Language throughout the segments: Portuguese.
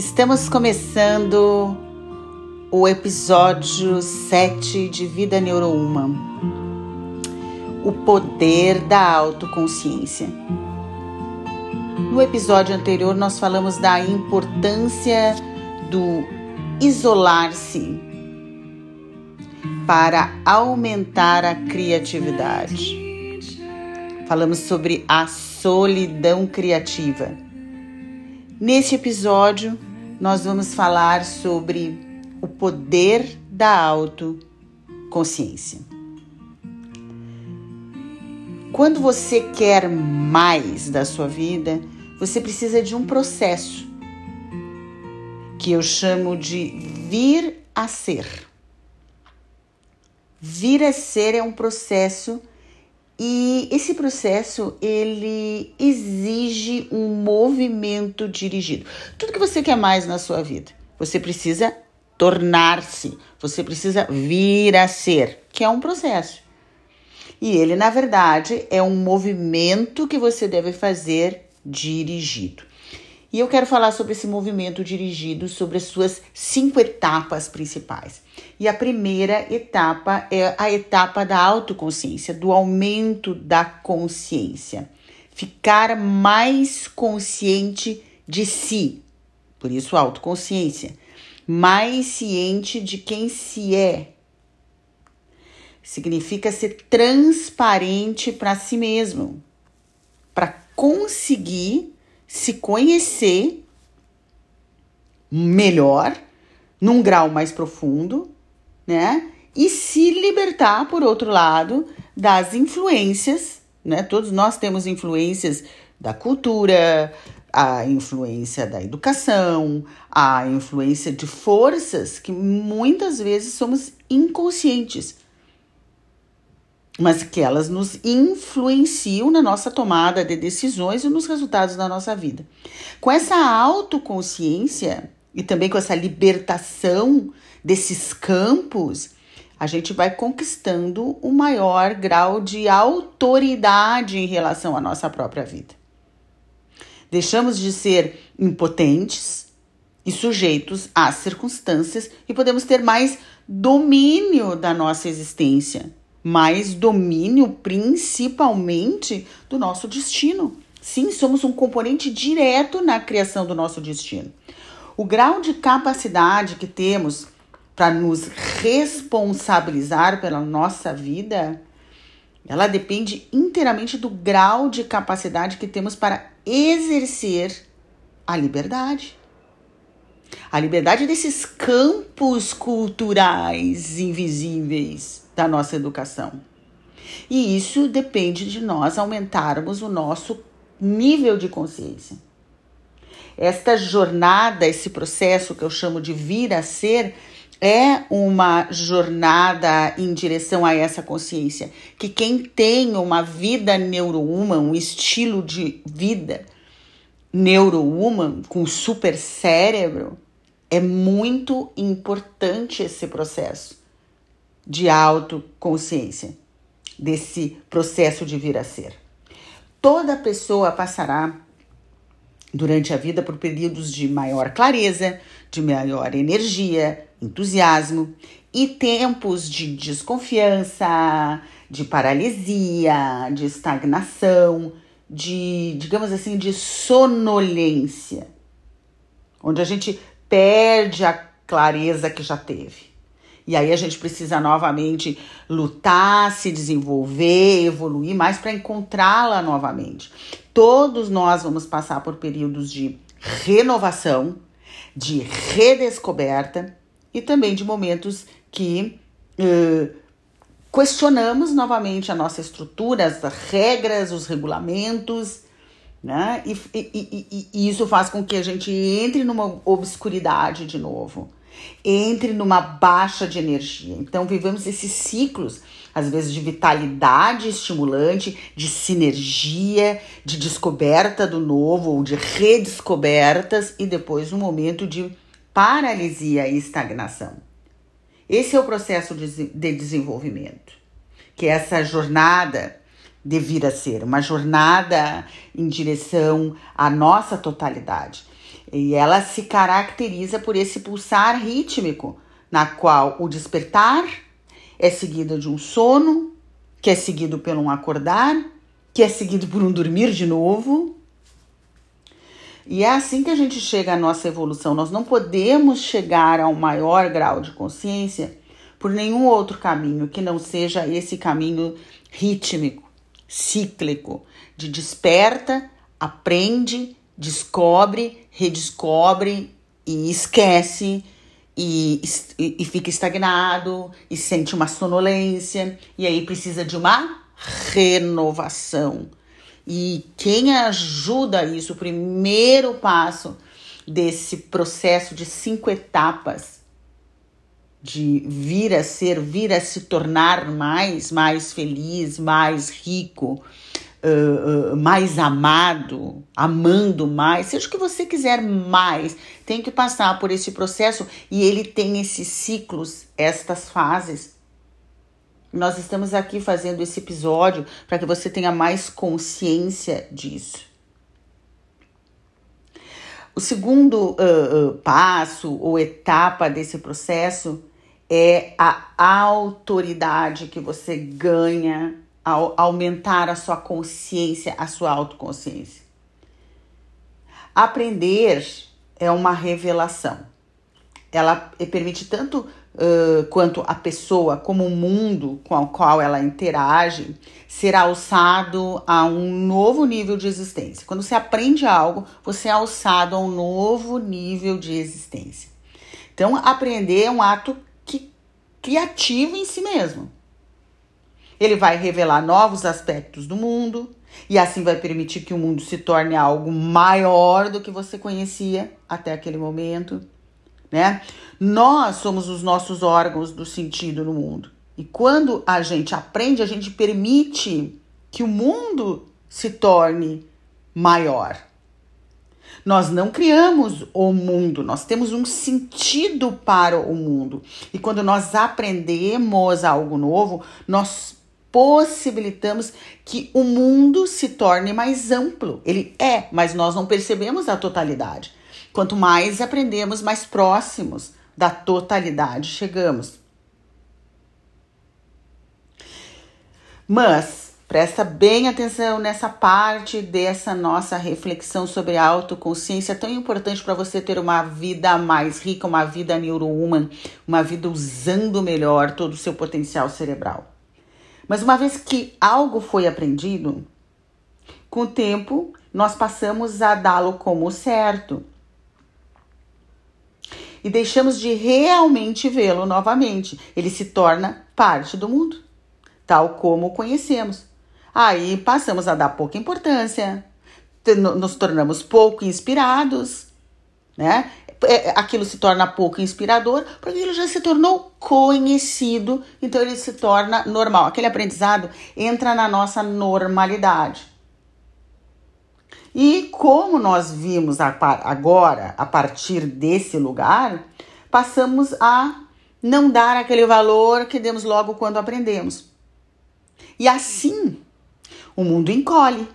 Estamos começando o episódio 7 de Vida Neurohuman. O poder da autoconsciência. No episódio anterior, nós falamos da importância do isolar-se para aumentar a criatividade. Falamos sobre a solidão criativa. Neste episódio, nós vamos falar sobre o poder da autoconsciência. Quando você quer mais da sua vida, você precisa de um processo que eu chamo de vir a ser. Vir a ser é um processo e esse processo ele exige um movimento dirigido. Tudo que você quer mais na sua vida, você precisa tornar-se, você precisa vir a ser, que é um processo. E ele, na verdade, é um movimento que você deve fazer dirigido. E eu quero falar sobre esse movimento dirigido, sobre as suas cinco etapas principais. E a primeira etapa é a etapa da autoconsciência, do aumento da consciência. Ficar mais consciente de si, por isso autoconsciência. Mais ciente de quem se é. Significa ser transparente para si mesmo, para conseguir se conhecer melhor, num grau mais profundo, né? E se libertar, por outro lado, das influências, né? Todos nós temos influências da cultura, a influência da educação, a influência de forças que muitas vezes somos inconscientes mas que elas nos influenciam na nossa tomada de decisões e nos resultados da nossa vida. Com essa autoconsciência e também com essa libertação desses campos, a gente vai conquistando um maior grau de autoridade em relação à nossa própria vida. Deixamos de ser impotentes e sujeitos às circunstâncias e podemos ter mais domínio da nossa existência mas domínio principalmente do nosso destino. Sim, somos um componente direto na criação do nosso destino. O grau de capacidade que temos para nos responsabilizar pela nossa vida, ela depende inteiramente do grau de capacidade que temos para exercer a liberdade. A liberdade desses campos culturais invisíveis da nossa educação. E isso depende de nós aumentarmos o nosso nível de consciência. Esta jornada, esse processo que eu chamo de vir a ser, é uma jornada em direção a essa consciência. Que quem tem uma vida neurohuman, um estilo de vida neurohuman, com super cérebro, é muito importante esse processo de autoconsciência, desse processo de vir a ser. Toda pessoa passará durante a vida por períodos de maior clareza, de maior energia, entusiasmo e tempos de desconfiança, de paralisia, de estagnação, de, digamos assim, de sonolência, onde a gente perde a clareza que já teve. E aí a gente precisa novamente lutar, se desenvolver, evoluir mais para encontrá-la novamente. Todos nós vamos passar por períodos de renovação, de redescoberta e também de momentos que uh, questionamos novamente a nossa estrutura, as regras, os regulamentos, né? E, e, e, e isso faz com que a gente entre numa obscuridade de novo entre numa baixa de energia. Então, vivemos esses ciclos, às vezes, de vitalidade estimulante, de sinergia, de descoberta do novo ou de redescobertas, e depois um momento de paralisia e estagnação. Esse é o processo de desenvolvimento, que é essa jornada de vir a ser, uma jornada em direção à nossa totalidade. E ela se caracteriza por esse pulsar rítmico, na qual o despertar é seguido de um sono, que é seguido por um acordar, que é seguido por um dormir de novo. E é assim que a gente chega à nossa evolução. Nós não podemos chegar a um maior grau de consciência por nenhum outro caminho que não seja esse caminho rítmico, cíclico, de desperta, aprende, descobre, redescobre e esquece e, e, e, fica estagnado e sente uma sonolência e aí precisa de uma renovação. E quem ajuda isso, o primeiro passo desse processo de cinco etapas de vir a ser, vir a se tornar mais, mais feliz, mais rico, uh, mais amado, amando mais, seja o que você quiser mais, tem que passar por esse processo e ele tem esses ciclos, estas fases. Nós estamos aqui fazendo esse episódio para que você tenha mais consciência disso. O segundo uh, passo ou etapa desse processo é a autoridade que você ganha ao aumentar a sua consciência, a sua autoconsciência. Aprender é uma revelação. Ela permite tanto uh, quanto a pessoa, como o mundo com o qual ela interage, ser alçado a um novo nível de existência. Quando você aprende algo, você é alçado a um novo nível de existência. Então, aprender é um ato que, criativo em si mesmo. Ele vai revelar novos aspectos do mundo e assim vai permitir que o mundo se torne algo maior do que você conhecia até aquele momento, né? Nós somos os nossos órgãos do sentido no mundo. E quando a gente aprende, a gente permite que o mundo se torne maior. Nós não criamos o mundo, nós temos um sentido para o mundo. E quando nós aprendemos algo novo, nós possibilitamos que o mundo se torne mais amplo. Ele é, mas nós não percebemos a totalidade. Quanto mais aprendemos, mais próximos da totalidade chegamos. Mas presta bem atenção nessa parte dessa nossa reflexão sobre a autoconsciência tão importante para você ter uma vida mais rica, uma vida neurohuman, uma vida usando melhor todo o seu potencial cerebral. Mas uma vez que algo foi aprendido, com o tempo nós passamos a dá-lo como certo e deixamos de realmente vê-lo novamente. Ele se torna parte do mundo, tal como o conhecemos. Aí passamos a dar pouca importância, nos tornamos pouco inspirados, né? É, aquilo se torna pouco inspirador, porque ele já se tornou conhecido, então ele se torna normal. Aquele aprendizado entra na nossa normalidade. E como nós vimos agora, a partir desse lugar, passamos a não dar aquele valor que demos logo quando aprendemos. E assim, o mundo encolhe,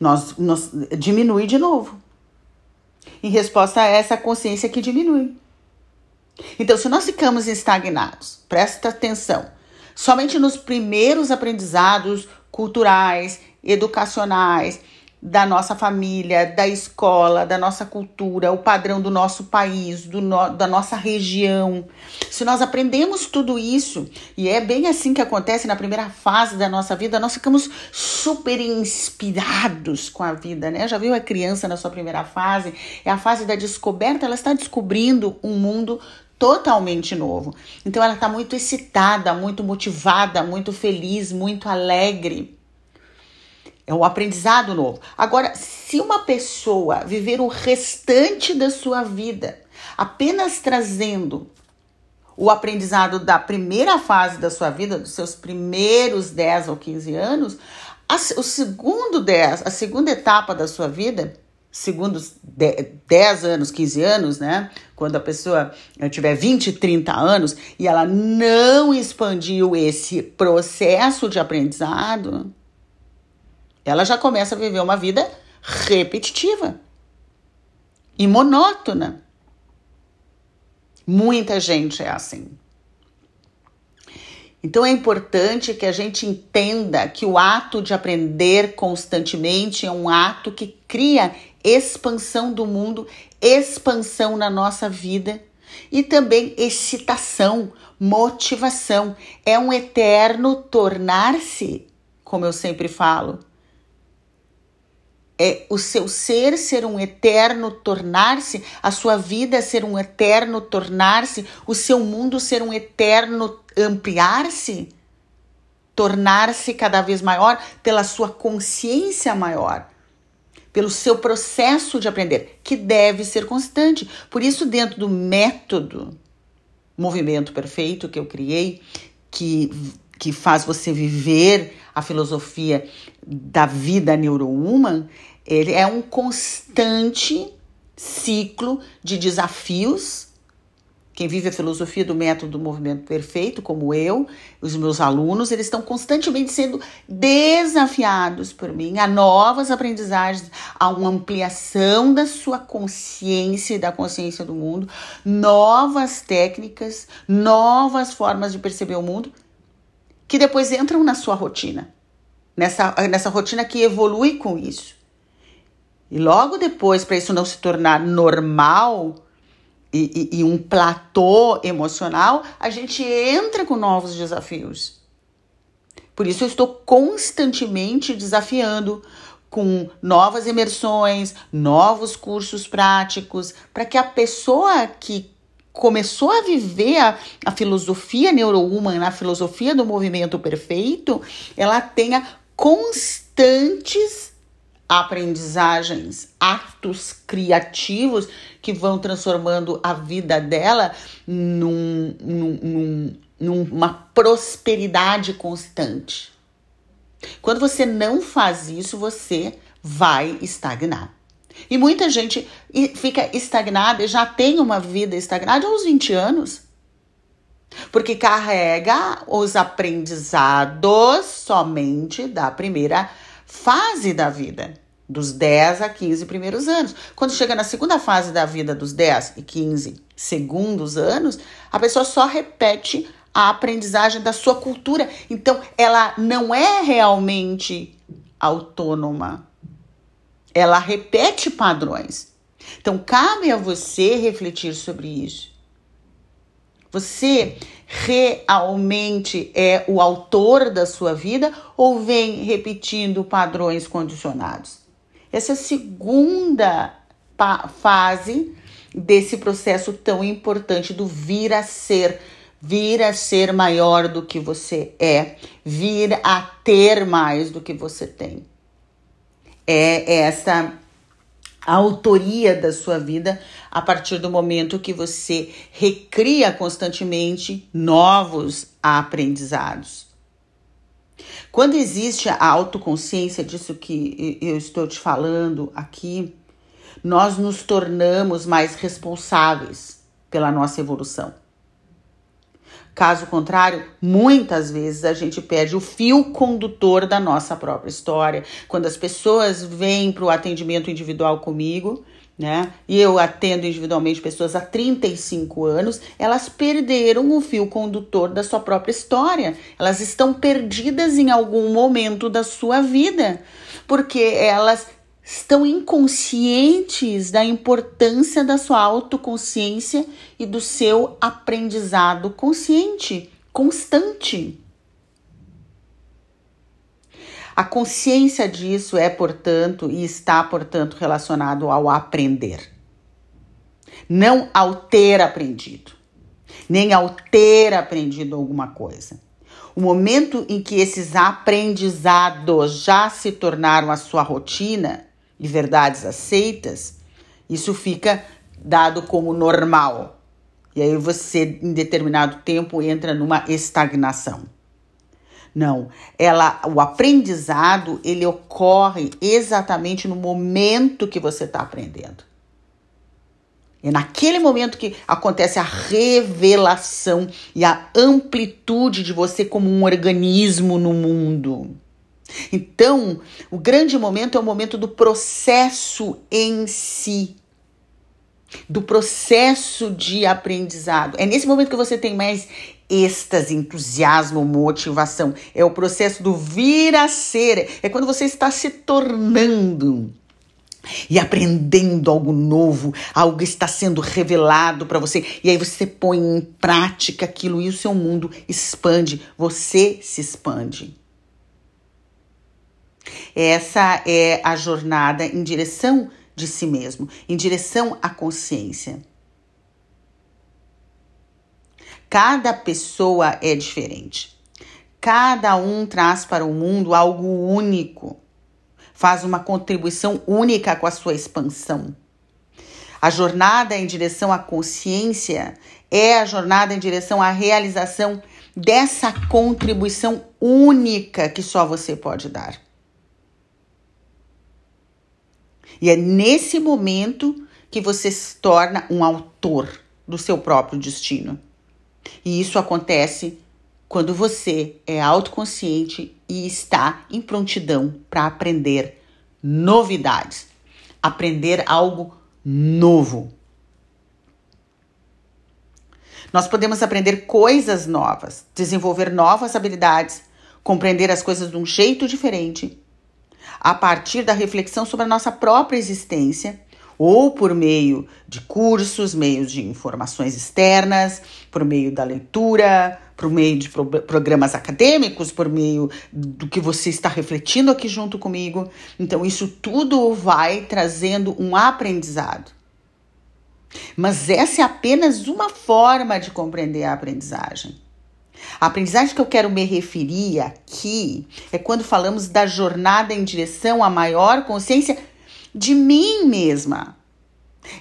nós, nós diminui de novo em resposta a essa consciência que diminui. Então, se nós ficamos estagnados, presta atenção, somente nos primeiros aprendizados culturais, educacionais, da nossa família, da escola, da nossa cultura, o padrão do nosso país, do no, da nossa região. Se nós aprendemos tudo isso, e é bem assim que acontece na primeira fase da nossa vida, nós ficamos super inspirados com a vida, né? Já viu a criança na sua primeira fase? É a fase da descoberta, ela está descobrindo um mundo totalmente novo. Então ela está muito excitada, muito motivada, muito feliz, muito alegre. É um aprendizado novo. Agora, se uma pessoa viver o restante da sua vida apenas trazendo o aprendizado da primeira fase da sua vida, dos seus primeiros 10 ou 15 anos, a, o segundo 10, a segunda etapa da sua vida, segundos 10 anos, 15 anos, né? Quando a pessoa tiver 20, 30 anos e ela não expandiu esse processo de aprendizado, ela já começa a viver uma vida repetitiva. e monótona. Muita gente é assim. Então é importante que a gente entenda que o ato de aprender constantemente é um ato que cria expansão do mundo, expansão na nossa vida e também excitação, motivação. É um eterno tornar-se, como eu sempre falo. É o seu ser ser um eterno tornar-se, a sua vida ser um eterno tornar-se, o seu mundo ser um eterno ampliar-se, tornar-se cada vez maior pela sua consciência maior pelo seu processo de aprender, que deve ser constante. Por isso, dentro do método Movimento Perfeito que eu criei, que, que faz você viver a filosofia da vida neurohuman, ele é um constante ciclo de desafios. Quem vive a filosofia do método do movimento perfeito, como eu, os meus alunos, eles estão constantemente sendo desafiados por mim a novas aprendizagens, a uma ampliação da sua consciência e da consciência do mundo, novas técnicas, novas formas de perceber o mundo, que depois entram na sua rotina, nessa, nessa rotina que evolui com isso. E logo depois, para isso não se tornar normal, e, e, e um platô emocional, a gente entra com novos desafios. Por isso eu estou constantemente desafiando com novas imersões, novos cursos práticos, para que a pessoa que começou a viver a, a filosofia neurohuman, a filosofia do movimento perfeito, ela tenha constantes aprendizagens, atos criativos que vão transformando a vida dela num, num, num, numa prosperidade constante. Quando você não faz isso, você vai estagnar. E muita gente fica estagnada, já tem uma vida estagnada aos 20 anos. Porque carrega os aprendizados somente da primeira fase da vida dos 10 a 15 primeiros anos. Quando chega na segunda fase da vida, dos 10 e 15 segundos anos, a pessoa só repete a aprendizagem da sua cultura. Então, ela não é realmente autônoma. Ela repete padrões. Então, cabe a você refletir sobre isso. Você realmente é o autor da sua vida ou vem repetindo padrões condicionados? essa segunda fase desse processo tão importante do vir a ser, vir a ser maior do que você é, vir a ter mais do que você tem. É essa autoria da sua vida a partir do momento que você recria constantemente novos aprendizados. Quando existe a autoconsciência disso que eu estou te falando aqui, nós nos tornamos mais responsáveis pela nossa evolução. Caso contrário, muitas vezes a gente perde o fio condutor da nossa própria história. Quando as pessoas vêm para o atendimento individual comigo, né? E eu atendo individualmente pessoas há 35 anos, elas perderam o fio condutor da sua própria história. Elas estão perdidas em algum momento da sua vida, porque elas estão inconscientes da importância da sua autoconsciência e do seu aprendizado consciente, constante. A consciência disso é, portanto, e está, portanto, relacionado ao aprender. Não ao ter aprendido, nem ao ter aprendido alguma coisa. O momento em que esses aprendizados já se tornaram a sua rotina e verdades aceitas, isso fica dado como normal. E aí você, em determinado tempo, entra numa estagnação. Não, ela, o aprendizado ele ocorre exatamente no momento que você está aprendendo. É naquele momento que acontece a revelação e a amplitude de você como um organismo no mundo. Então, o grande momento é o momento do processo em si. do processo de aprendizado. É nesse momento que você tem mais êxtase, entusiasmo, motivação. É o processo do vir a ser. É quando você está se tornando e aprendendo algo novo, algo está sendo revelado para você, e aí você põe em prática aquilo e o seu mundo expande, você se expande. Essa é a jornada em direção de si mesmo, em direção à consciência. Cada pessoa é diferente. Cada um traz para o mundo algo único, faz uma contribuição única com a sua expansão. A jornada em direção à consciência é a jornada em direção à realização dessa contribuição única que só você pode dar. E é nesse momento que você se torna um autor do seu próprio destino. E isso acontece quando você é autoconsciente e está em prontidão para aprender novidades, aprender algo novo. Nós podemos aprender coisas novas, desenvolver novas habilidades, compreender as coisas de um jeito diferente a partir da reflexão sobre a nossa própria existência, ou por meio de cursos, meios de informações externas, por meio da leitura, por meio de pro programas acadêmicos, por meio do que você está refletindo aqui junto comigo. Então, isso tudo vai trazendo um aprendizado. Mas essa é apenas uma forma de compreender a aprendizagem. A aprendizagem que eu quero me referir aqui é quando falamos da jornada em direção à maior consciência de mim mesma.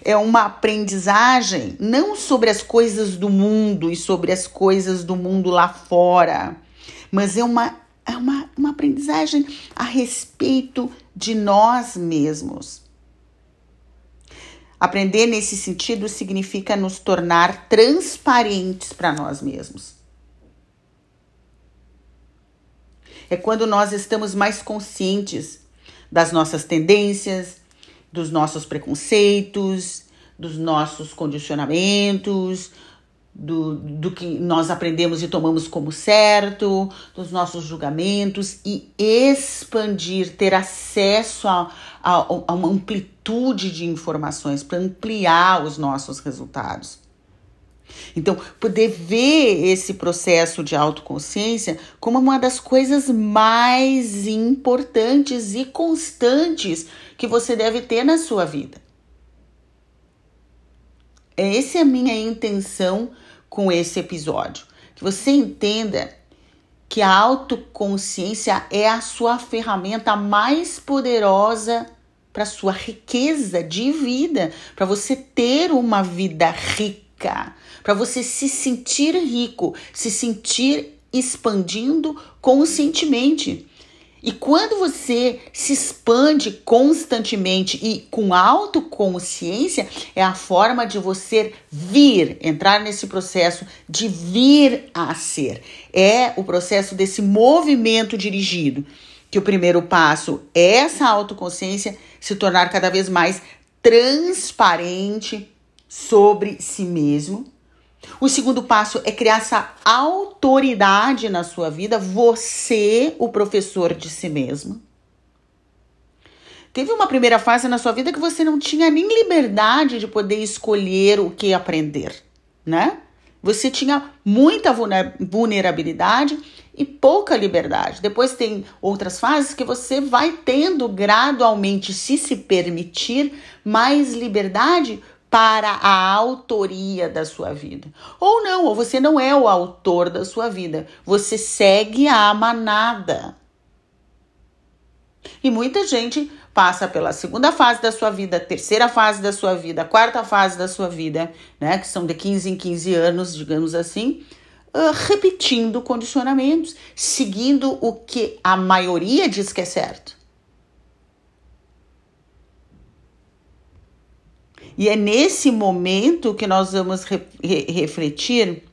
É uma aprendizagem não sobre as coisas do mundo e sobre as coisas do mundo lá fora, mas é uma, é uma, uma aprendizagem a respeito de nós mesmos. Aprender nesse sentido significa nos tornar transparentes para nós mesmos. É quando nós estamos mais conscientes das nossas tendências, dos nossos preconceitos, dos nossos condicionamentos, do, do que nós aprendemos e tomamos como certo, dos nossos julgamentos e expandir, ter acesso a, a, a uma amplitude de informações para ampliar os nossos resultados. Então, poder ver esse processo de autoconsciência como uma das coisas mais importantes e constantes que você deve ter na sua vida. Essa é a minha intenção com esse episódio. Que você entenda que a autoconsciência é a sua ferramenta mais poderosa para sua riqueza de vida, para você ter uma vida rica, para você se sentir rico, se sentir expandindo conscientemente. E quando você se expande constantemente e com autoconsciência, é a forma de você vir, entrar nesse processo de vir a ser. É o processo desse movimento dirigido. Que o primeiro passo é essa autoconsciência se tornar cada vez mais transparente sobre si mesmo o segundo passo é criar essa autoridade na sua vida, você, o professor de si mesmo. Teve uma primeira fase na sua vida que você não tinha nem liberdade de poder escolher o que aprender, né? Você tinha muita vulnerabilidade e pouca liberdade. Depois tem outras fases que você vai tendo gradualmente, se se permitir, mais liberdade para a autoria da sua vida. Ou não, ou você não é o autor da sua vida, você segue a manada. E muita gente passa pela segunda fase da sua vida, terceira fase da sua vida, quarta fase da sua vida, né, que são de 15 em 15 anos, digamos assim, uh, repetindo condicionamentos, seguindo o que a maioria diz que é certo. E é nesse momento que nós vamos re re refletir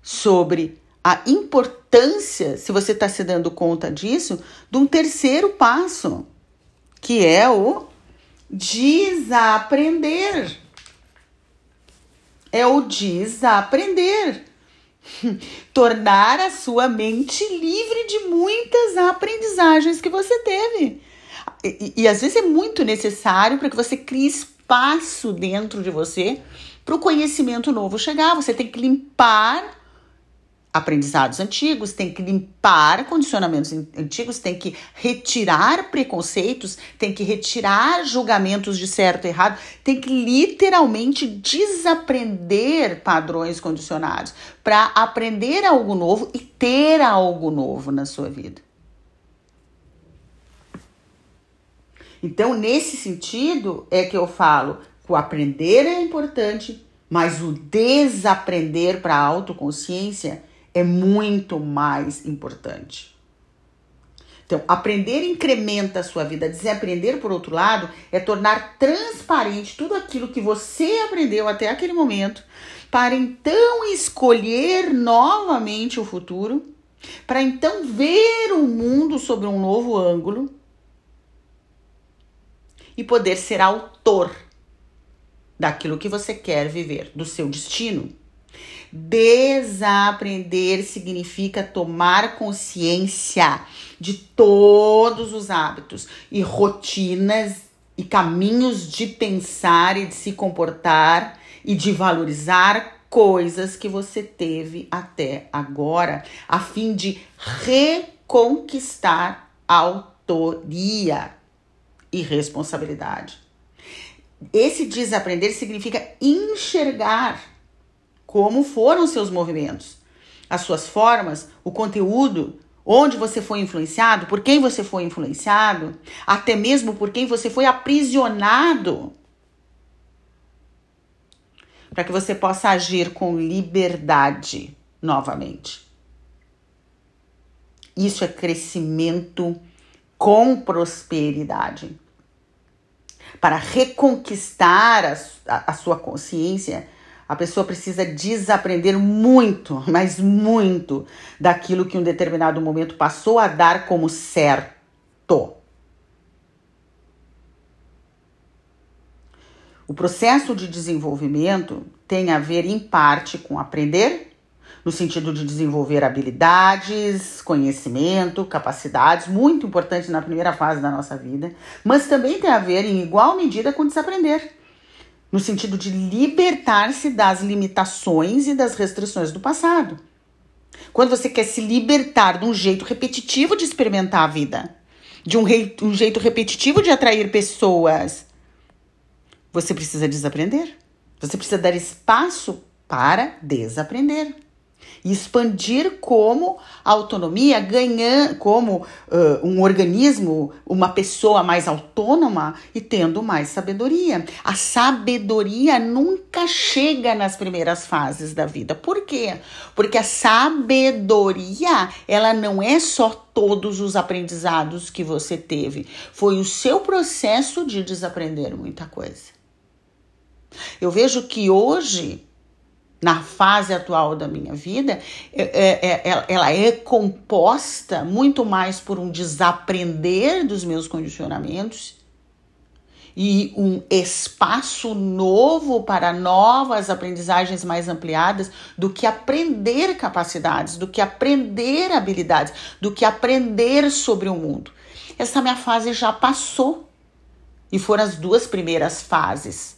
sobre a importância, se você está se dando conta disso, de um terceiro passo, que é o desaprender. É o desaprender. Tornar a sua mente livre de muitas aprendizagens que você teve. E, e, às vezes é muito necessário para que você crie espaço dentro de você para o conhecimento novo chegar. Você tem que limpar aprendizados antigos, tem que limpar condicionamentos antigos, tem que retirar preconceitos, tem que retirar julgamentos de certo e errado, tem que literalmente desaprender padrões condicionados para aprender algo novo e ter algo novo na sua vida. Então, nesse sentido, é que eu falo que o aprender é importante, mas o desaprender para a autoconsciência é muito mais importante. Então, aprender incrementa a sua vida. Desaprender, por outro lado, é tornar transparente tudo aquilo que você aprendeu até aquele momento, para então escolher novamente o futuro, para então ver o mundo sob um novo ângulo e poder ser autor daquilo que você quer viver, do seu destino. Desaprender significa tomar consciência de todos os hábitos e rotinas e caminhos de pensar e de se comportar e de valorizar coisas que você teve até agora, a fim de reconquistar autoria e responsabilidade. Esse desaprender significa enxergar como foram seus movimentos, as suas formas, o conteúdo, onde você foi influenciado, por quem você foi influenciado, até mesmo por quem você foi aprisionado. Para que você possa agir com liberdade novamente. Isso é crescimento com prosperidade. Para reconquistar a, a, a sua consciência, a pessoa precisa desaprender muito, mas muito, daquilo que um determinado momento passou a dar como certo. O processo de desenvolvimento tem a ver, em parte, com aprender, no sentido de desenvolver habilidades, conhecimento, capacidades, muito importantes na primeira fase da nossa vida, mas também tem a ver, em igual medida, com desaprender no sentido de libertar-se das limitações e das restrições do passado. Quando você quer se libertar de um jeito repetitivo de experimentar a vida, de um, rei, um jeito repetitivo de atrair pessoas, você precisa desaprender. Você precisa dar espaço para desaprender expandir como autonomia, ganhando como uh, um organismo, uma pessoa mais autônoma e tendo mais sabedoria. A sabedoria nunca chega nas primeiras fases da vida. Por quê? Porque a sabedoria, ela não é só todos os aprendizados que você teve, foi o seu processo de desaprender muita coisa. Eu vejo que hoje na fase atual da minha vida, é, é, é, ela é composta muito mais por um desaprender dos meus condicionamentos e um espaço novo para novas aprendizagens mais ampliadas do que aprender capacidades, do que aprender habilidades, do que aprender sobre o mundo. Essa minha fase já passou e foram as duas primeiras fases,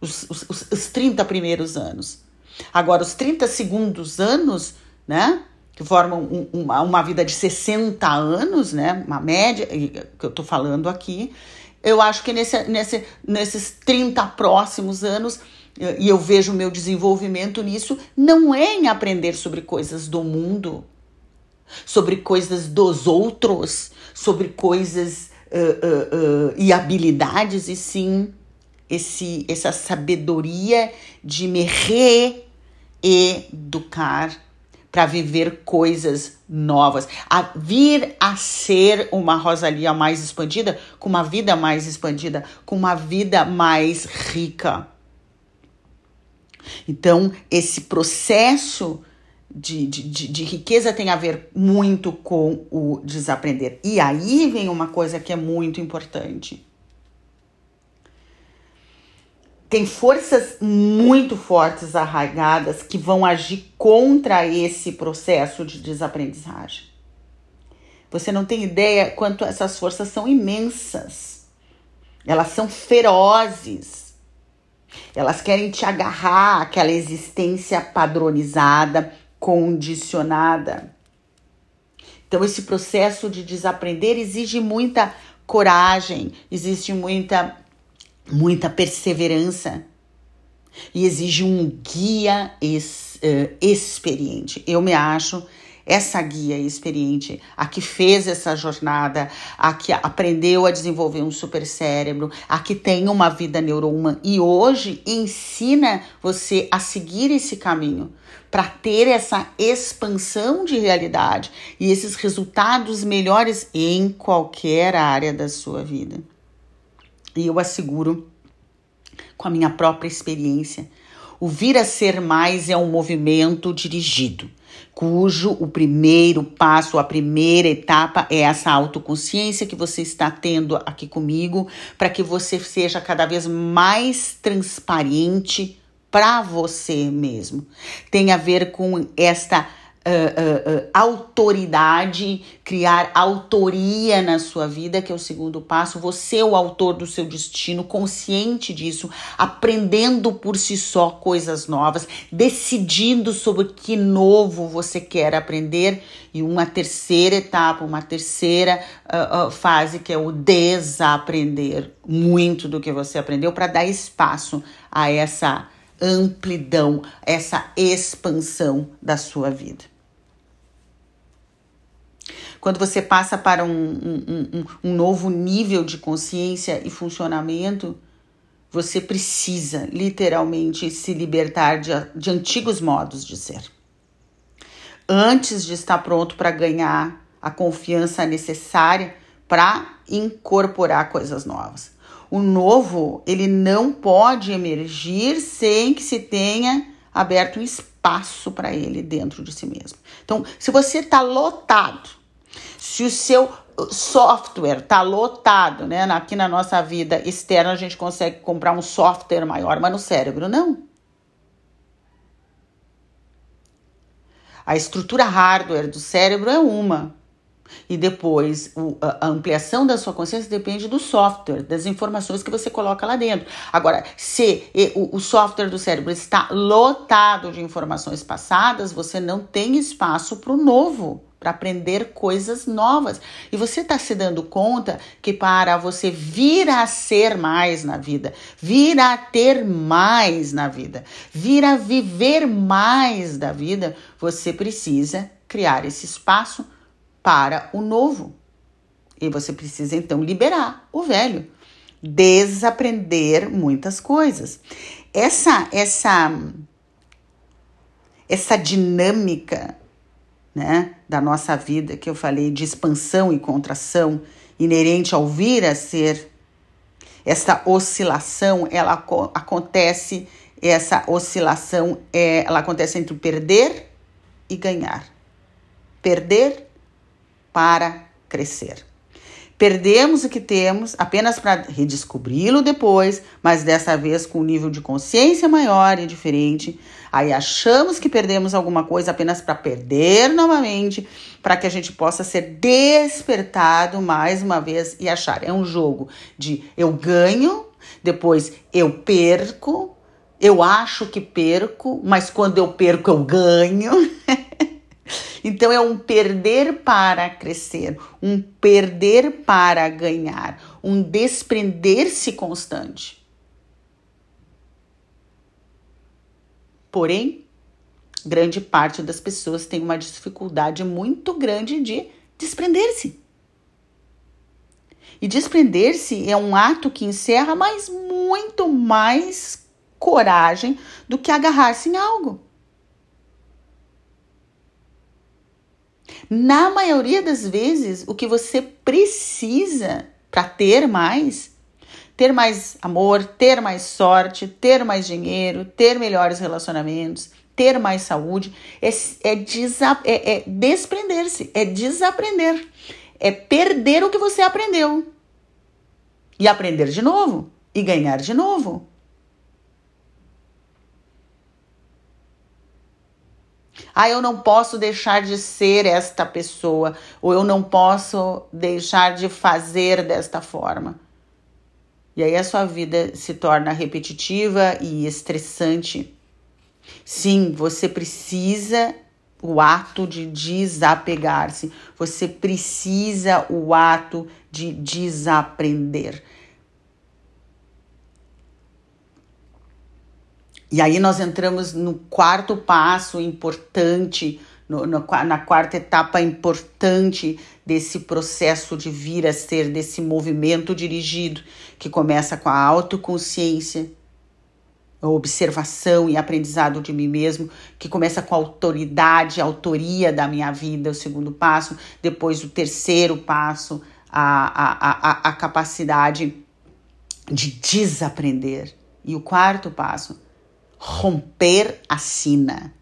os, os, os 30 primeiros anos. Agora, os 30 segundos anos, né? Que formam um, uma, uma vida de 60 anos, né? Uma média, que eu tô falando aqui. Eu acho que nesse, nesse, nesses 30 próximos anos, e eu vejo o meu desenvolvimento nisso, não é em aprender sobre coisas do mundo, sobre coisas dos outros, sobre coisas uh, uh, uh, e habilidades, e sim esse, essa sabedoria de me re educar para viver coisas novas, a vir a ser uma Rosalia mais expandida, com uma vida mais expandida, com uma vida mais rica. Então, esse processo de, de, de, de, riqueza tem a ver muito com o desaprender. E aí vem uma coisa que é muito importante. Tem forças muito fortes arraigadas que vão agir contra esse processo de desaprendizagem. Você não tem ideia quanto essas forças são imensas. Elas são ferozes. Elas querem te agarrar àquela existência padronizada, condicionada. Então, esse processo de desaprender exige muita coragem, existe muita muita perseverança e exige um guia ex, uh, experiente. Eu me acho essa guia experiente, a que fez essa jornada, a que aprendeu a desenvolver um super cérebro, a que tem uma vida neuroma e hoje ensina você a seguir esse caminho para ter essa expansão de realidade e esses resultados melhores em qualquer área da sua vida. E eu asseguro, com a minha própria experiência, o vir a ser mais é um movimento dirigido, cujo o primeiro passo, a primeira etapa é essa autoconsciência que você está tendo aqui comigo, para que você seja cada vez mais transparente para você mesmo. Tem a ver com esta uh, uh, autoridade, criar autoria na sua vida, que é o segundo passo. Você é o autor do seu destino, consciente disso, aprendendo por si só coisas novas, decidindo sobre que novo você quer aprender. E uma terceira etapa, uma terceira uh, fase, que é o desaprender muito do que você aprendeu, para dar espaço a essa amplidão, essa expansão da sua vida. Quando você passa para um, um, um, um novo nível de consciência e funcionamento, você precisa literalmente se libertar de, de antigos modos de ser. Antes de estar pronto para ganhar a confiança necessária para incorporar coisas novas. O novo, ele não pode emergir sem que se tenha aberto um espaço para ele dentro de si mesmo. Então, se você está lotado, se o seu software está lotado, né? Aqui na nossa vida externa a gente consegue comprar um software maior, mas no cérebro não. A estrutura hardware do cérebro é uma, e depois, a ampliação da sua consciência depende do software, das informações que você coloca lá dentro. Agora, se o software do cérebro está lotado de informações passadas, você não tem espaço para o novo para aprender coisas novas. E você está se dando conta que para você vir a ser mais na vida, vir a ter mais na vida, vir a viver mais da vida, você precisa criar esse espaço para o novo. E você precisa então liberar o velho, desaprender muitas coisas. Essa essa essa dinâmica, né, da nossa vida que eu falei de expansão e contração inerente ao vir a ser essa oscilação, ela acontece, essa oscilação é, ela acontece entre perder e ganhar. Perder para crescer. Perdemos o que temos apenas para redescobri-lo depois, mas dessa vez com um nível de consciência maior e diferente. Aí achamos que perdemos alguma coisa apenas para perder novamente, para que a gente possa ser despertado mais uma vez e achar. É um jogo de eu ganho, depois eu perco, eu acho que perco, mas quando eu perco eu ganho. Então é um perder para crescer, um perder para ganhar, um desprender-se constante. Porém, grande parte das pessoas tem uma dificuldade muito grande de desprender-se. E desprender-se é um ato que encerra, mas muito mais coragem do que agarrar-se em algo. Na maioria das vezes, o que você precisa para ter mais, ter mais amor, ter mais sorte, ter mais dinheiro, ter melhores relacionamentos, ter mais saúde, é, é, é, é desprender-se, é desaprender, é perder o que você aprendeu e aprender de novo e ganhar de novo. Ah, eu não posso deixar de ser esta pessoa, ou eu não posso deixar de fazer desta forma. E aí a sua vida se torna repetitiva e estressante. Sim, você precisa o ato de desapegar-se. Você precisa o ato de desaprender. E aí nós entramos no quarto passo importante, no, no, na quarta etapa importante desse processo de vir a ser, desse movimento dirigido, que começa com a autoconsciência, a observação e aprendizado de mim mesmo, que começa com a autoridade, a autoria da minha vida, o segundo passo, depois o terceiro passo, a, a, a, a capacidade de desaprender. E o quarto passo, romper a sina.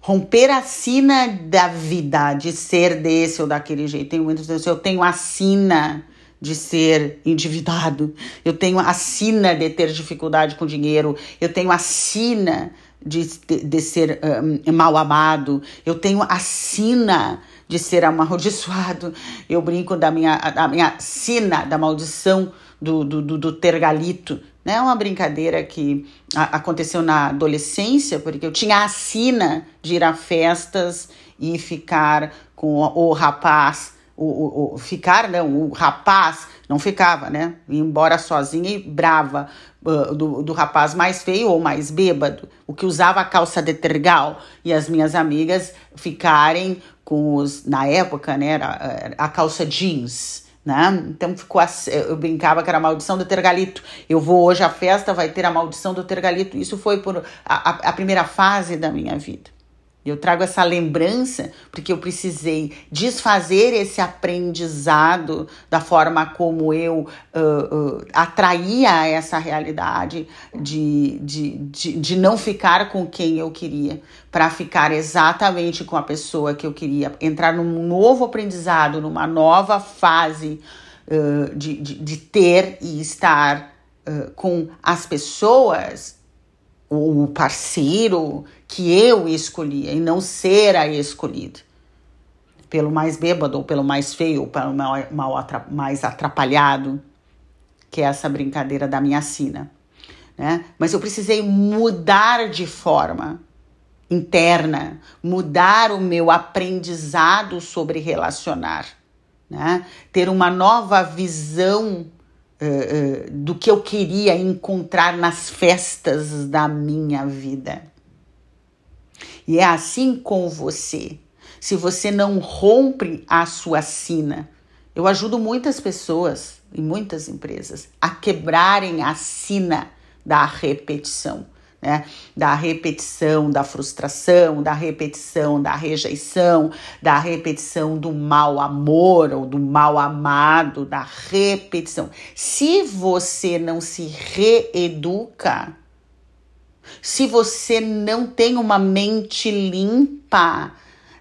Romper a sina da vida, de ser desse ou daquele jeito. Tem muitos eu tenho a sina de ser endividado, eu tenho a sina de ter dificuldade com dinheiro, eu tenho a sina de, de, de ser um, mal amado, eu tenho a sina de ser amaldiçoado, eu brinco da minha, da minha sina, da maldição do, do, do, do tergalito, né? Uma brincadeira que aconteceu na adolescência, porque eu tinha a sina de ir a festas e ficar com o, rapaz, o, o, o, ficar, não, o rapaz não ficava, né? Ia embora sozinha e brava uh, do, do rapaz mais feio ou mais bêbado, o que usava calça de tergal e as minhas amigas ficarem com os, na época, né, era a calça jeans né? Então ficou assim, eu brincava que era a maldição do tergalito. Eu vou hoje à festa, vai ter a maldição do tergalito. Isso foi por a, a primeira fase da minha vida. Eu trago essa lembrança porque eu precisei desfazer esse aprendizado da forma como eu uh, uh, atraía essa realidade de, de, de, de não ficar com quem eu queria, para ficar exatamente com a pessoa que eu queria, entrar num novo aprendizado, numa nova fase uh, de, de, de ter e estar com as pessoas o parceiro que eu escolhia e não ser a escolhida pelo mais bêbado ou pelo mais feio ou pelo mais atrapalhado, que é essa brincadeira da minha sina. Né? Mas eu precisei mudar de forma interna, mudar o meu aprendizado sobre relacionar, né? ter uma nova visão uh, do que eu queria encontrar nas festas da minha vida. E é assim com você. Se você não rompe a sua sina, eu ajudo muitas pessoas e muitas empresas a quebrarem a sina da repetição né? Da repetição da frustração, da repetição da rejeição, da repetição do mal amor ou do mal amado, da repetição. Se você não se reeduca, se você não tem uma mente limpa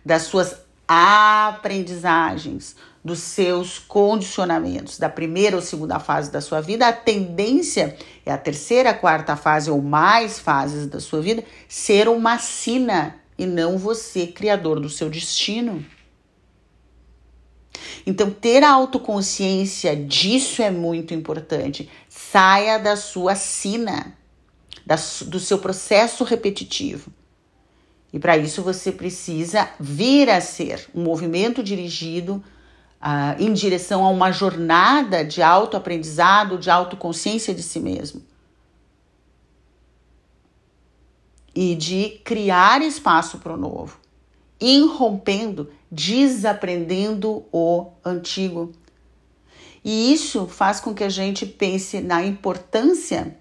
das suas aprendizagens, dos seus condicionamentos da primeira ou segunda fase da sua vida, a tendência é a terceira, quarta fase ou mais fases da sua vida ser uma sina e não você, criador do seu destino. Então, ter a autoconsciência disso é muito importante. Saia da sua sina, da, do seu processo repetitivo. E para isso você precisa vir a ser um movimento dirigido em direção a uma jornada de autoaprendizado, de autoconsciência de si mesmo. E de criar espaço para o novo, irrompendo, desaprendendo o antigo. E isso faz com que a gente pense na importância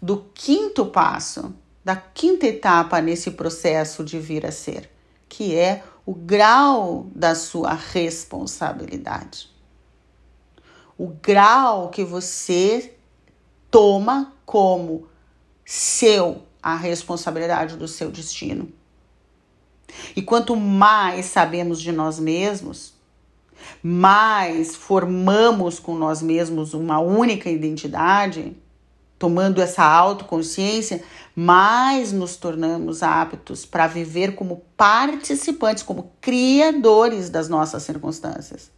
do quinto passo, da quinta etapa nesse processo de vir a ser, que é o grau da sua responsabilidade. O grau que você toma como seu a responsabilidade do seu destino. E quanto mais sabemos de nós mesmos, mais formamos com nós mesmos uma única identidade, tomando essa autoconsciência, mais nos tornamos aptos para viver como participantes, como criadores das nossas circunstâncias.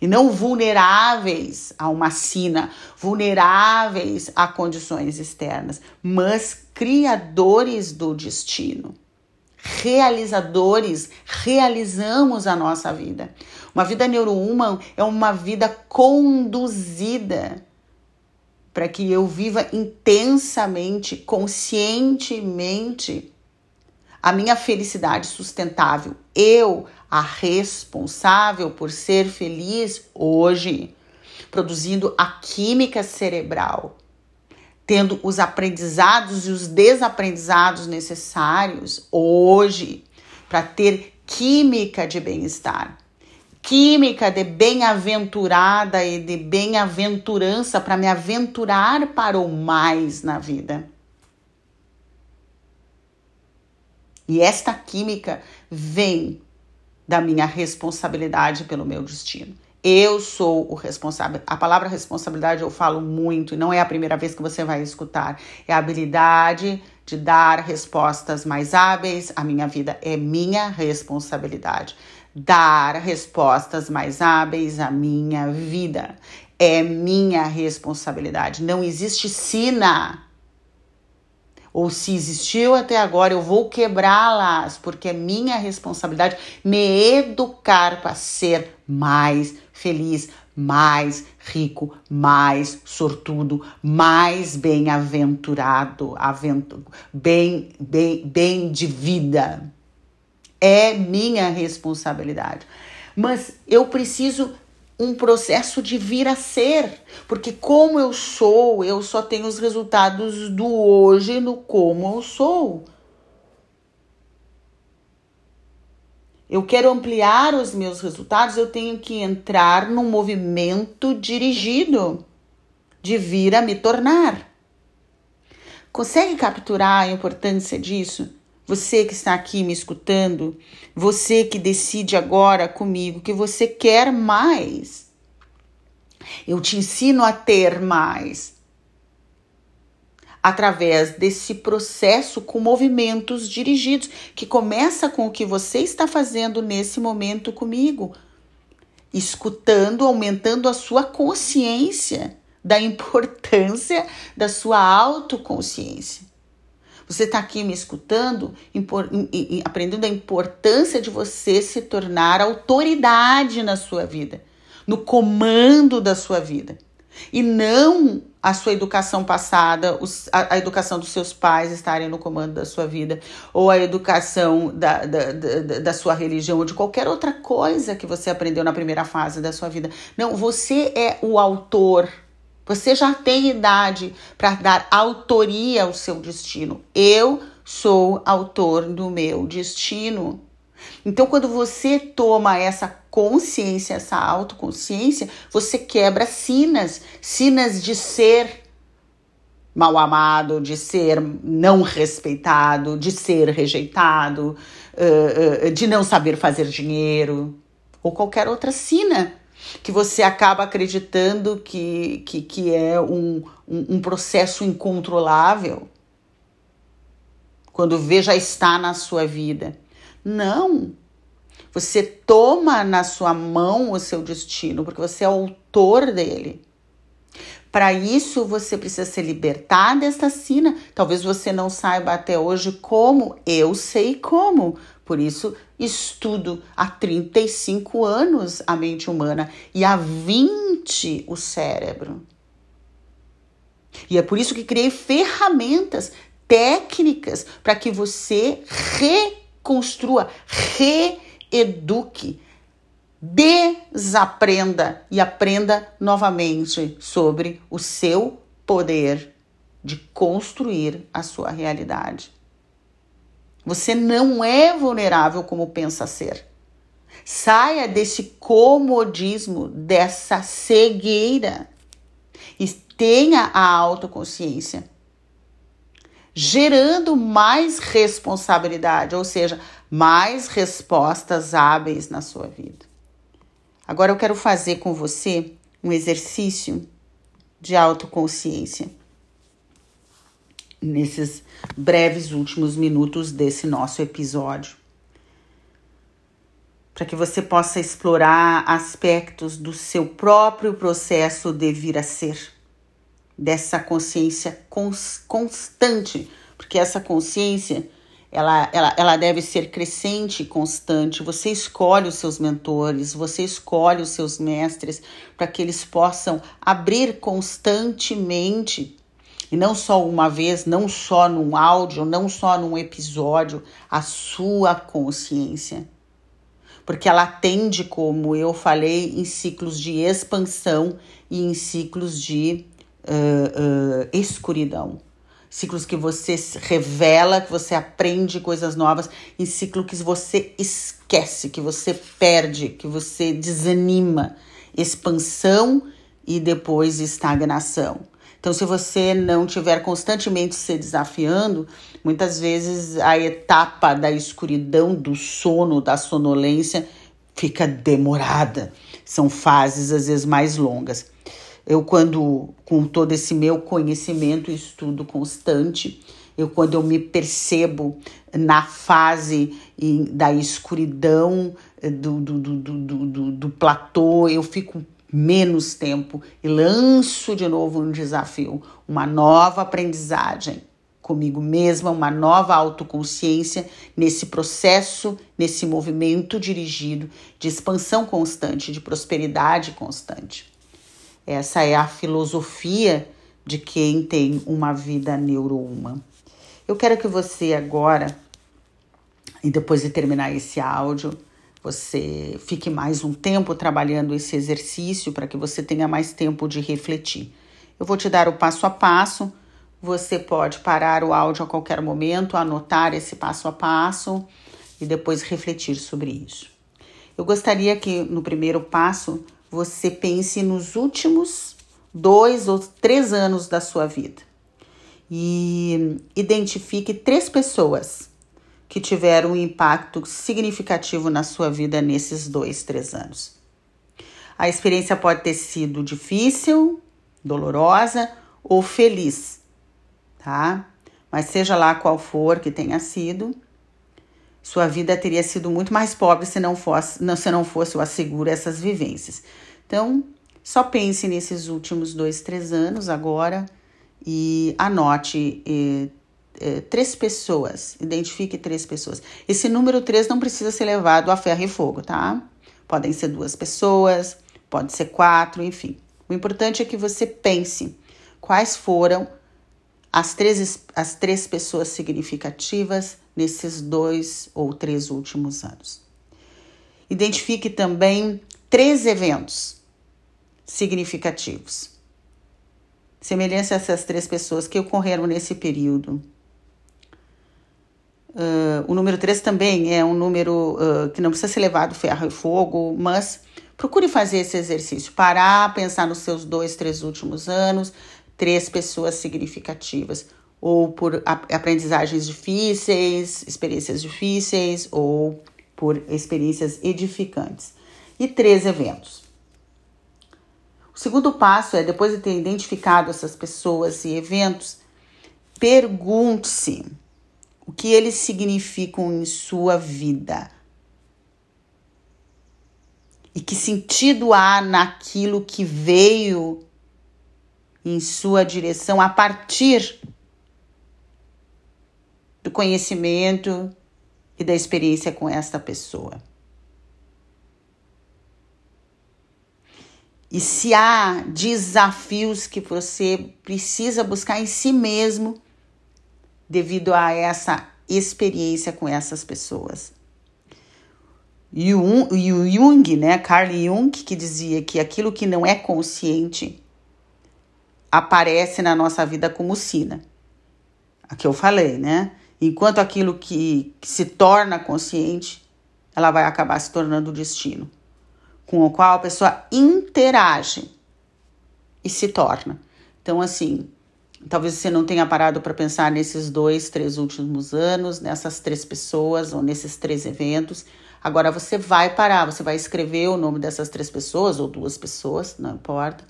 E não vulneráveis a uma sina, vulneráveis a condições externas, mas criadores do destino. Realizadores, realizamos a nossa vida. Uma vida neurohuman é uma vida conduzida para que eu viva intensamente, conscientemente a minha felicidade sustentável. Eu, a responsável por ser feliz hoje, produzindo a química cerebral, tendo os aprendizados e os desaprendizados necessários hoje para ter química de bem-estar química de bem-aventurada e de bem-aventurança para me aventurar para o mais na vida. E esta química vem da minha responsabilidade pelo meu destino. Eu sou o responsável. A palavra responsabilidade eu falo muito e não é a primeira vez que você vai escutar. É a habilidade de dar respostas mais hábeis. A minha vida é minha responsabilidade dar respostas mais hábeis à minha vida. É minha responsabilidade. Não existe sina. Ou se existiu até agora, eu vou quebrá-las, porque é minha responsabilidade me educar para ser mais feliz, mais rico, mais sortudo, mais bem-aventurado, bem, bem, bem de vida é minha responsabilidade. Mas eu preciso um processo de vir a ser, porque como eu sou, eu só tenho os resultados do hoje no como eu sou. Eu quero ampliar os meus resultados, eu tenho que entrar num movimento dirigido de vir a me tornar. Consegue capturar a importância disso? Você que está aqui me escutando, você que decide agora comigo que você quer mais. Eu te ensino a ter mais através desse processo com movimentos dirigidos, que começa com o que você está fazendo nesse momento comigo, escutando, aumentando a sua consciência da importância da sua autoconsciência. Você está aqui me escutando, aprendendo a importância de você se tornar autoridade na sua vida, no comando da sua vida. E não a sua educação passada, a, educação dos seus pais estarem no comando da sua vida, ou a educação da, da, da, da sua religião, ou de qualquer outra coisa que você aprendeu na primeira fase da sua vida. Não, você é o autor você já tem idade para dar autoria ao seu destino. Eu sou autor do meu destino. Então, quando você toma essa consciência, essa autoconsciência, você quebra sinas, sinas de ser mal amado, de ser não respeitado, de ser rejeitado, de não saber fazer dinheiro, ou qualquer outra sina que você acaba acreditando que, que, que é um, um, um processo incontrolável, quando vê já está na sua vida. Não. Você toma na sua mão o seu destino, porque você é autor dele. Para isso, você precisa se libertar desta sina. Talvez você não saiba até hoje como, eu sei como. Por isso, estudo há 35 anos a mente humana e há 20 o cérebro. E é por isso que criei ferramentas, técnicas, para que você reconstrua, reeduque, desaprenda e aprenda novamente sobre o seu poder de construir a sua realidade. Você não é vulnerável como pensa ser. Saia desse comodismo, dessa cegueira e tenha a autoconsciência, gerando mais responsabilidade, ou seja, mais respostas hábeis na sua vida. Agora eu quero fazer com você um exercício de autoconsciência. Nesses breves últimos minutos desse nosso episódio. Para que você possa explorar aspectos do seu próprio processo de vir a ser, dessa consciência cons constante, porque essa consciência ela, ela, ela deve ser crescente e constante. Você escolhe os seus mentores, você escolhe os seus mestres para que eles possam abrir constantemente, e não só uma vez, não só num áudio, não só num episódio, a sua consciência. Porque ela tende, como eu falei, em ciclos de expansão e em ciclos de uh, uh, escuridão ciclos que você revela, que você aprende coisas novas, em ciclo que você esquece, que você perde, que você desanima, expansão e depois estagnação. Então, se você não tiver constantemente se desafiando, muitas vezes a etapa da escuridão, do sono, da sonolência fica demorada. São fases às vezes mais longas. Eu, quando, com todo esse meu conhecimento e estudo constante, eu, quando eu me percebo na fase da escuridão eh, do, do, do, do, do, do platô, eu fico menos tempo e lanço de novo um desafio, uma nova aprendizagem comigo mesma, uma nova autoconsciência nesse processo, nesse movimento dirigido de expansão constante, de prosperidade constante. Essa é a filosofia de quem tem uma vida neurohuma. Eu quero que você agora, e depois de terminar esse áudio, você fique mais um tempo trabalhando esse exercício para que você tenha mais tempo de refletir. Eu vou te dar o passo a passo. Você pode parar o áudio a qualquer momento, anotar esse passo a passo e depois refletir sobre isso. Eu gostaria que no primeiro passo você pense nos últimos dois ou três anos da sua vida e identifique três pessoas que tiveram um impacto significativo na sua vida nesses dois, três anos. A experiência pode ter sido difícil, dolorosa ou feliz, tá? Mas seja lá qual for que tenha sido, sua vida teria sido muito mais pobre se não fosse, não, se não fosse o asseguro essas vivências. Então, só pense nesses últimos dois, três anos agora e anote eh, eh, três pessoas, identifique três pessoas. Esse número três não precisa ser levado a ferro e fogo, tá? Podem ser duas pessoas, pode ser quatro, enfim. O importante é que você pense quais foram as três, as três pessoas significativas nesses dois ou três últimos anos. Identifique também três eventos significativos. Semelhança a essas três pessoas que ocorreram nesse período. Uh, o número 3 também é um número uh, que não precisa ser levado ferro e fogo, mas procure fazer esse exercício. Parar, pensar nos seus dois, três últimos anos, três pessoas significativas, ou por aprendizagens difíceis, experiências difíceis, ou por experiências edificantes. E três eventos. O segundo passo é, depois de ter identificado essas pessoas e eventos, pergunte-se o que eles significam em sua vida. E que sentido há naquilo que veio em sua direção a partir do conhecimento e da experiência com esta pessoa. E se há desafios que você precisa buscar em si mesmo devido a essa experiência com essas pessoas. O Jung, né, Carl Jung, que dizia que aquilo que não é consciente aparece na nossa vida como sina. A que eu falei, né? Enquanto aquilo que, que se torna consciente, ela vai acabar se tornando destino, com o qual a pessoa interage e se torna. Então, assim, talvez você não tenha parado para pensar nesses dois, três últimos anos, nessas três pessoas ou nesses três eventos. Agora você vai parar, você vai escrever o nome dessas três pessoas ou duas pessoas, não importa,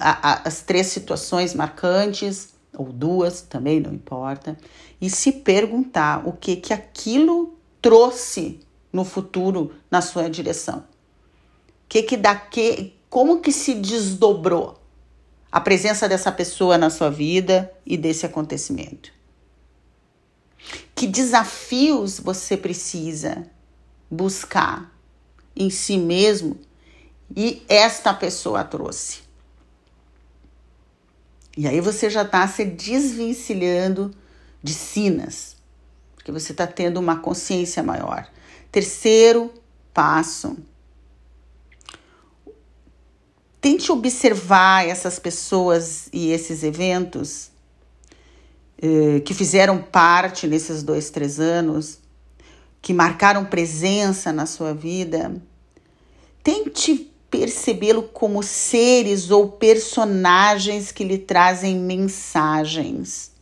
as três situações marcantes ou duas, também não importa, e se perguntar o que que aquilo trouxe no futuro na sua direção. Que que daqui, como que se desdobrou a presença dessa pessoa na sua vida e desse acontecimento? Que desafios você precisa buscar em si mesmo e esta pessoa trouxe? E aí você já está se desvencilhando de sinas, porque você está tendo uma consciência maior. Terceiro passo. Tente observar essas pessoas e esses eventos eh, que fizeram parte nesses dois, três anos, que marcaram presença na sua vida. Tente percebê-lo como seres ou personagens que lhe trazem mensagens.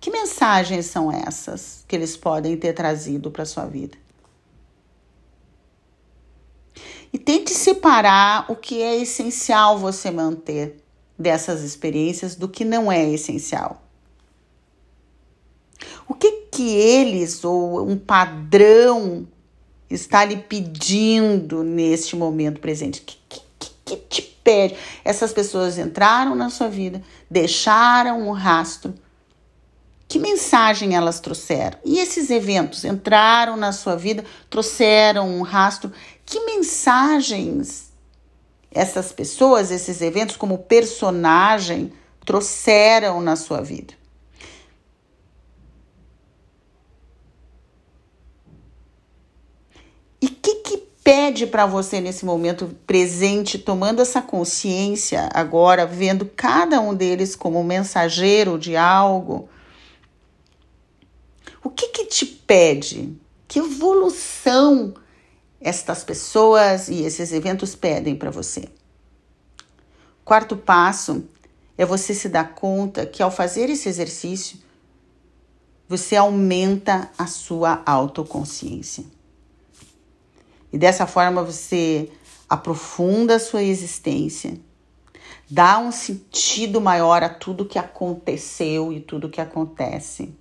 Que mensagens são essas que eles podem ter trazido para sua vida? E tente separar o que é essencial você manter dessas experiências do que não é essencial. O que que eles ou um padrão está lhe pedindo neste momento presente? Que, que, que te pede? Essas pessoas entraram na sua vida, deixaram um rastro. Que mensagem elas trouxeram? E esses eventos entraram na sua vida, trouxeram um rastro. Que mensagens essas pessoas, esses eventos, como personagem, trouxeram na sua vida? E o que, que pede para você nesse momento presente, tomando essa consciência agora, vendo cada um deles como mensageiro de algo? O que, que te pede? Que evolução estas pessoas e esses eventos pedem para você? Quarto passo é você se dar conta que ao fazer esse exercício, você aumenta a sua autoconsciência. E dessa forma você aprofunda a sua existência, dá um sentido maior a tudo que aconteceu e tudo que acontece.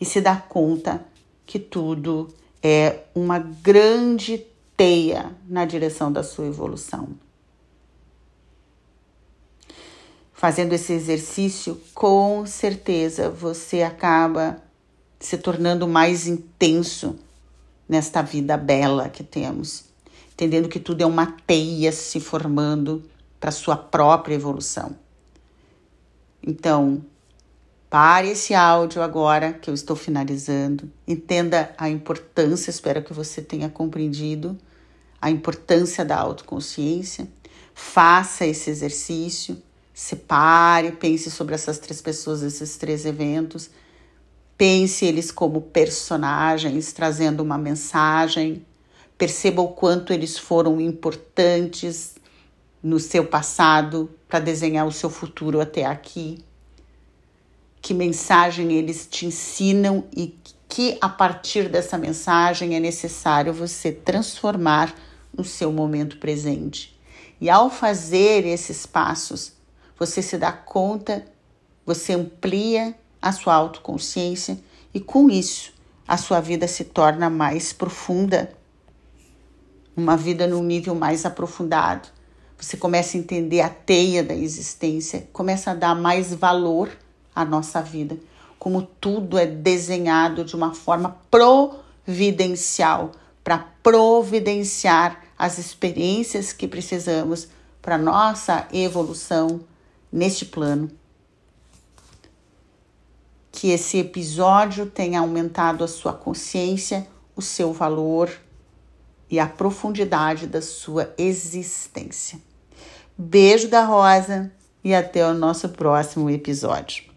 E se dá conta que tudo é uma grande teia na direção da sua evolução. Fazendo esse exercício, com certeza você acaba se tornando mais intenso nesta vida bela que temos, entendendo que tudo é uma teia se formando para sua própria evolução. Então, pare esse áudio agora que eu estou finalizando. Entenda a importância, espero que você tenha compreendido a importância da autoconsciência. Faça esse exercício, separe, pense sobre essas três pessoas, esses três eventos Pense eles como personagens trazendo uma mensagem. Perceba o quanto eles foram importantes no seu passado para desenhar o seu futuro até aqui. Que mensagem eles te ensinam e que a partir dessa mensagem é necessário você transformar no seu momento presente. E ao fazer esses passos, você se dá conta, você amplia a sua autoconsciência e com isso a sua vida se torna mais profunda, uma vida num nível mais aprofundado. Você começa a entender a teia da existência, começa a dar mais valor à nossa vida, como tudo é desenhado de uma forma providencial para providenciar as experiências que precisamos para nossa evolução neste plano que esse episódio tenha aumentado a sua consciência, o seu valor e a profundidade da sua existência. Beijo da Rosa e até o nosso próximo episódio.